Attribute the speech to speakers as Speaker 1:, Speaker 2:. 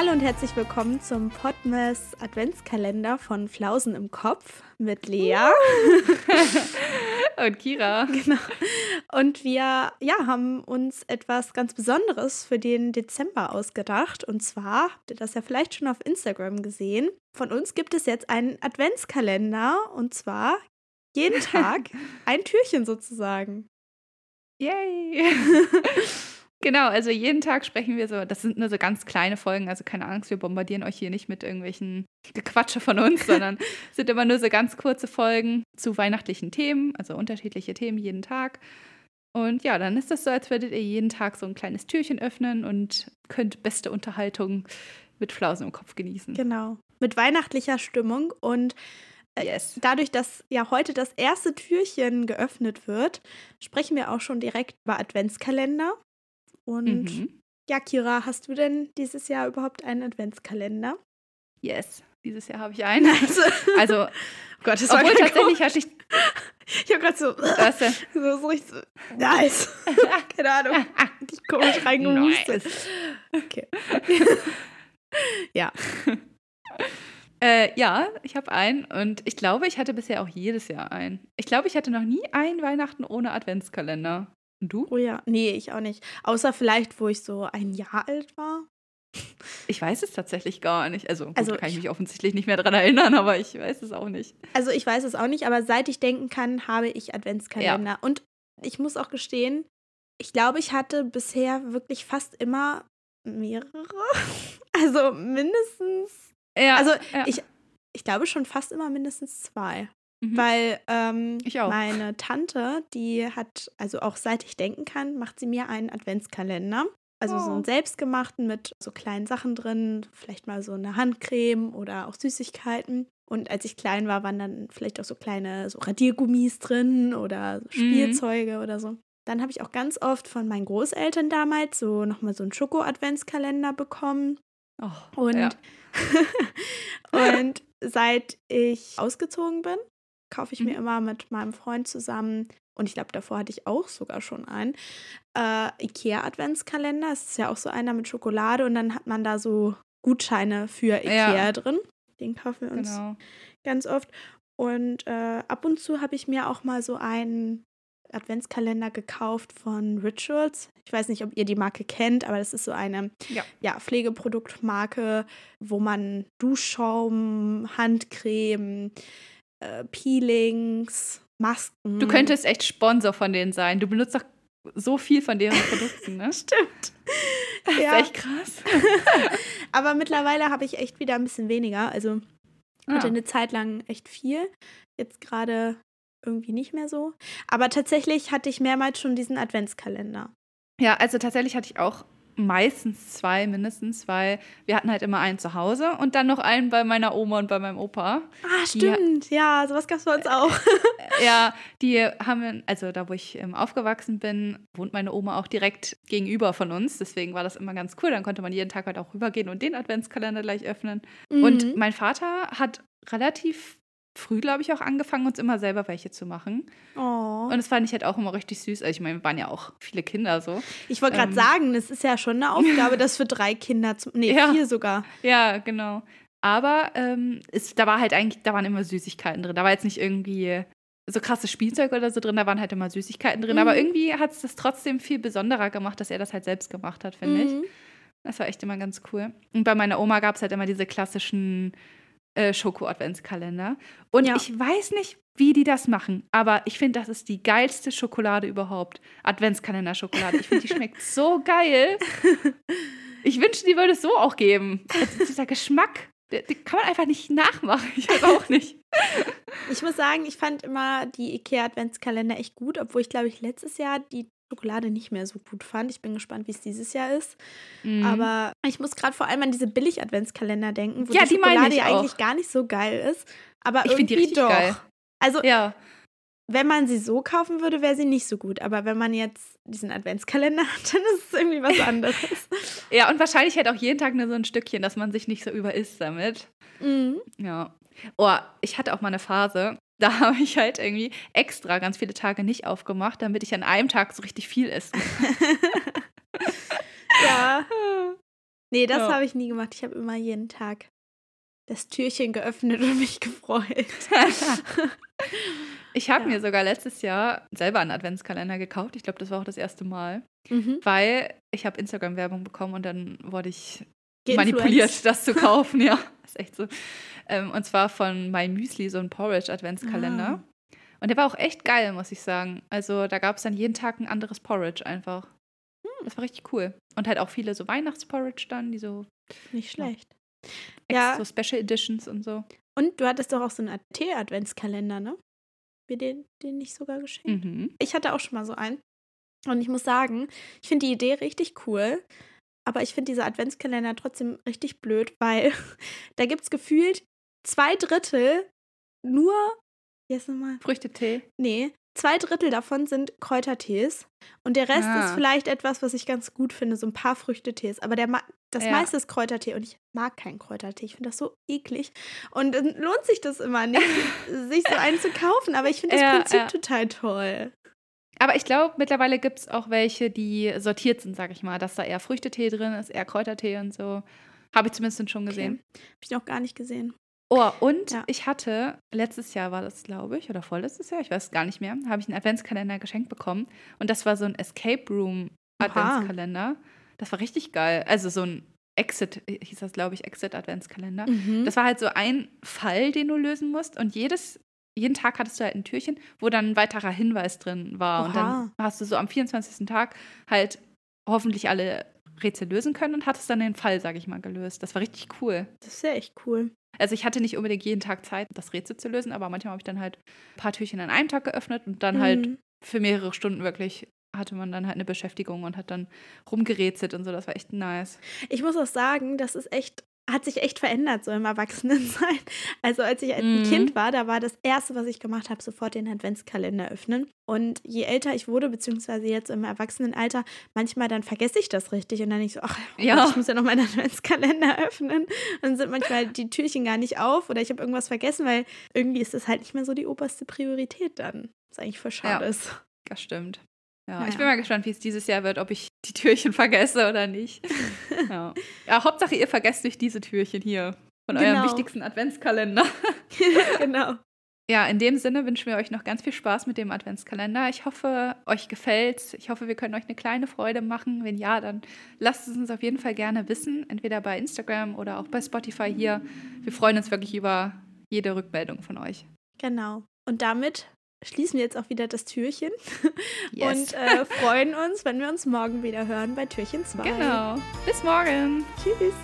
Speaker 1: Hallo und herzlich willkommen zum Podmas Adventskalender von Flausen im Kopf mit Lea
Speaker 2: und Kira.
Speaker 1: Genau. Und wir ja, haben uns etwas ganz Besonderes für den Dezember ausgedacht. Und zwar, habt ihr das ja vielleicht schon auf Instagram gesehen, von uns gibt es jetzt einen Adventskalender. Und zwar jeden Tag ein Türchen sozusagen.
Speaker 2: Yay! Genau, also jeden Tag sprechen wir so, das sind nur so ganz kleine Folgen, also keine Angst, wir bombardieren euch hier nicht mit irgendwelchen Gequatsche von uns, sondern sind immer nur so ganz kurze Folgen zu weihnachtlichen Themen, also unterschiedliche Themen jeden Tag. Und ja, dann ist das so, als würdet ihr jeden Tag so ein kleines Türchen öffnen und könnt beste Unterhaltung mit Flausen im Kopf genießen.
Speaker 1: Genau, mit weihnachtlicher Stimmung und äh, Yes. Dadurch, dass ja heute das erste Türchen geöffnet wird, sprechen wir auch schon direkt über Adventskalender. Und mhm. ja, Kira, hast du denn dieses Jahr überhaupt einen Adventskalender?
Speaker 2: Yes, dieses Jahr habe ich einen. Also, also
Speaker 1: Gott, das obwohl tatsächlich hatte ich.
Speaker 2: Ich habe gerade so,
Speaker 1: Was denn? so, so richtig so, nice. Keine Ahnung. Ich komisch reingemustet. Nice. Okay.
Speaker 2: ja. Äh, ja, ich habe einen und ich glaube, ich hatte bisher auch jedes Jahr einen. Ich glaube, ich hatte noch nie einen Weihnachten ohne Adventskalender. Und du?
Speaker 1: Oh ja, nee, ich auch nicht. Außer vielleicht, wo ich so ein Jahr alt war.
Speaker 2: Ich weiß es tatsächlich gar nicht. Also, gut, also kann ich mich offensichtlich nicht mehr daran erinnern, aber ich weiß es auch nicht.
Speaker 1: Also ich weiß es auch nicht, aber seit ich denken kann, habe ich Adventskalender. Ja. Und ich muss auch gestehen, ich glaube, ich hatte bisher wirklich fast immer mehrere. Also mindestens. Ja. Also ja. ich, ich glaube schon fast immer mindestens zwei. Mhm. Weil ähm, meine Tante, die hat, also auch seit ich denken kann, macht sie mir einen Adventskalender. Also oh. so einen selbstgemachten mit so kleinen Sachen drin, vielleicht mal so eine Handcreme oder auch Süßigkeiten. Und als ich klein war, waren dann vielleicht auch so kleine so Radiergummis drin oder mhm. Spielzeuge mhm. oder so. Dann habe ich auch ganz oft von meinen Großeltern damals so nochmal so einen Schoko-Adventskalender bekommen. Oh, und, ja. und seit ich ausgezogen bin, kaufe ich mhm. mir immer mit meinem Freund zusammen, und ich glaube, davor hatte ich auch sogar schon einen, äh, IKEA-Adventskalender. Es ist ja auch so einer mit Schokolade und dann hat man da so Gutscheine für IKEA ja. drin. Den kaufen wir uns genau. ganz oft. Und äh, ab und zu habe ich mir auch mal so einen Adventskalender gekauft von Rituals. Ich weiß nicht, ob ihr die Marke kennt, aber das ist so eine ja. Ja, Pflegeproduktmarke, wo man Duschschaum, Handcreme, äh, Peelings, Masken.
Speaker 2: Du könntest echt Sponsor von denen sein. Du benutzt doch so viel von deren Produkten, ne?
Speaker 1: Stimmt.
Speaker 2: Das ja. ist echt krass.
Speaker 1: Aber mittlerweile habe ich echt wieder ein bisschen weniger. Also ah. hatte eine Zeit lang echt viel. Jetzt gerade irgendwie nicht mehr so. Aber tatsächlich hatte ich mehrmals schon diesen Adventskalender.
Speaker 2: Ja, also tatsächlich hatte ich auch meistens zwei mindestens, weil wir hatten halt immer einen zu Hause und dann noch einen bei meiner Oma und bei meinem Opa.
Speaker 1: Ah, stimmt. Die, ja, sowas gab es bei uns auch.
Speaker 2: ja, die haben, also da, wo ich ähm, aufgewachsen bin, wohnt meine Oma auch direkt gegenüber von uns. Deswegen war das immer ganz cool. Dann konnte man jeden Tag halt auch rübergehen und den Adventskalender gleich öffnen. Mhm. Und mein Vater hat relativ früh, glaube ich, auch angefangen, uns immer selber welche zu machen. Oh. Und das fand ich halt auch immer richtig süß. Also ich meine, wir waren ja auch viele Kinder so.
Speaker 1: Ich wollte gerade ähm. sagen, es ist ja schon eine Aufgabe, das für drei Kinder zu. Nee, ja. vier sogar.
Speaker 2: Ja, genau. Aber ähm, es, da war halt eigentlich, da waren immer Süßigkeiten drin. Da war jetzt nicht irgendwie so krasses Spielzeug oder so drin, da waren halt immer Süßigkeiten drin. Mhm. Aber irgendwie hat es das trotzdem viel besonderer gemacht, dass er das halt selbst gemacht hat, finde mhm. ich. Das war echt immer ganz cool. Und bei meiner Oma gab es halt immer diese klassischen äh, Schoko-Adventskalender. Und ja. ich weiß nicht, wie die das machen, aber ich finde, das ist die geilste Schokolade überhaupt. Adventskalender-Schokolade. Ich finde, die schmeckt so geil. Ich wünsche, die würde es so auch geben. Also dieser Geschmack, den kann man einfach nicht nachmachen. Ich weiß auch nicht.
Speaker 1: Ich muss sagen, ich fand immer die IKEA-Adventskalender echt gut, obwohl ich, glaube ich, letztes Jahr die Schokolade nicht mehr so gut fand. Ich bin gespannt, wie es dieses Jahr ist. Mhm. Aber ich muss gerade vor allem an diese Billig-Adventskalender denken, wo ja, die, die Schokolade ja eigentlich gar nicht so geil ist. Aber ich irgendwie die doch. Geil. Also, ja. wenn man sie so kaufen würde, wäre sie nicht so gut. Aber wenn man jetzt diesen Adventskalender hat, dann ist es irgendwie was anderes.
Speaker 2: ja, und wahrscheinlich halt auch jeden Tag nur so ein Stückchen, dass man sich nicht so überisst damit. Mhm. Ja. Oh, ich hatte auch mal eine Phase, da habe ich halt irgendwie extra ganz viele Tage nicht aufgemacht, damit ich an einem Tag so richtig viel esse.
Speaker 1: ja. Nee, das ja. habe ich nie gemacht. Ich habe immer jeden Tag das Türchen geöffnet und mich gefreut.
Speaker 2: ich habe ja. mir sogar letztes Jahr selber einen Adventskalender gekauft. Ich glaube, das war auch das erste Mal. Mhm. Weil ich habe Instagram-Werbung bekommen und dann wurde ich manipuliert, das zu kaufen. ja, ist echt so. Ähm, und zwar von My Müsli, so ein Porridge-Adventskalender. Ah. Und der war auch echt geil, muss ich sagen. Also da gab es dann jeden Tag ein anderes Porridge einfach. Hm. Das war richtig cool. Und halt auch viele so Weihnachtsporridge dann, die so.
Speaker 1: Nicht schlecht.
Speaker 2: Ja. So Special Editions und so.
Speaker 1: Und du hattest doch auch so einen Tee-Adventskalender, ne? Wir den, den nicht sogar geschenkt. Mhm. Ich hatte auch schon mal so einen. Und ich muss sagen, ich finde die Idee richtig cool. Aber ich finde diese Adventskalender trotzdem richtig blöd, weil da gibt es gefühlt zwei Drittel nur,
Speaker 2: jetzt nochmal. Früchtetee?
Speaker 1: Nee, zwei Drittel davon sind Kräutertees. Und der Rest ah. ist vielleicht etwas, was ich ganz gut finde, so ein paar Früchtetees. Aber der, das ja. meiste ist Kräutertee und ich mag keinen Kräutertee. Ich finde das so eklig. Und dann lohnt sich das immer nicht, sich so einen zu kaufen. Aber ich finde das ja, Prinzip ja. total toll.
Speaker 2: Aber ich glaube, mittlerweile gibt es auch welche, die sortiert sind, sag ich mal, dass da eher Früchtetee drin ist, eher Kräutertee und so. Habe ich zumindest schon gesehen.
Speaker 1: Okay. Habe ich noch gar nicht gesehen.
Speaker 2: Oh, und ja. ich hatte, letztes Jahr war das, glaube ich, oder vorletztes Jahr, ich weiß gar nicht mehr, habe ich einen Adventskalender geschenkt bekommen. Und das war so ein Escape Room Adventskalender. Das war richtig geil. Also so ein Exit, hieß das, glaube ich, Exit Adventskalender. Mhm. Das war halt so ein Fall, den du lösen musst. Und jedes jeden Tag hattest du halt ein Türchen, wo dann ein weiterer Hinweis drin war. Oha. Und dann hast du so am 24. Tag halt hoffentlich alle Rätsel lösen können und hattest dann den Fall, sage ich mal, gelöst. Das war richtig cool.
Speaker 1: Das ist ja echt cool.
Speaker 2: Also ich hatte nicht unbedingt jeden Tag Zeit, das Rätsel zu lösen, aber manchmal habe ich dann halt ein paar Türchen an einem Tag geöffnet und dann halt mhm. halt für mehrere Stunden wirklich hatte man dann halt eine Beschäftigung und hat dann rumgerätselt und so. Das war echt nice.
Speaker 1: Ich muss auch sagen, das ist echt hat sich echt verändert, so im Erwachsenensein. Also als ich ein mhm. Kind war, da war das Erste, was ich gemacht habe, sofort den Adventskalender öffnen. Und je älter ich wurde, beziehungsweise jetzt im Erwachsenenalter, manchmal dann vergesse ich das richtig und dann ich so, ach, ja. ich muss ja noch meinen Adventskalender öffnen. Dann sind manchmal die Türchen gar nicht auf oder ich habe irgendwas vergessen, weil irgendwie ist das halt nicht mehr so die oberste Priorität dann. Was eigentlich voll schade
Speaker 2: ja,
Speaker 1: ist.
Speaker 2: Das stimmt. Ja, naja. ich bin mal gespannt, wie es dieses Jahr wird, ob ich die Türchen vergesse oder nicht. ja. ja, Hauptsache ihr vergesst nicht diese Türchen hier von genau. eurem wichtigsten Adventskalender.
Speaker 1: genau.
Speaker 2: Ja, in dem Sinne wünschen wir euch noch ganz viel Spaß mit dem Adventskalender. Ich hoffe, euch gefällt's. Ich hoffe, wir können euch eine kleine Freude machen. Wenn ja, dann lasst es uns auf jeden Fall gerne wissen, entweder bei Instagram oder auch bei Spotify hier. Wir freuen uns wirklich über jede Rückmeldung von euch.
Speaker 1: Genau. Und damit schließen wir jetzt auch wieder das Türchen yes. und äh, freuen uns, wenn wir uns morgen wieder hören bei Türchen 2.
Speaker 2: Genau. Bis morgen.
Speaker 1: Tschüss.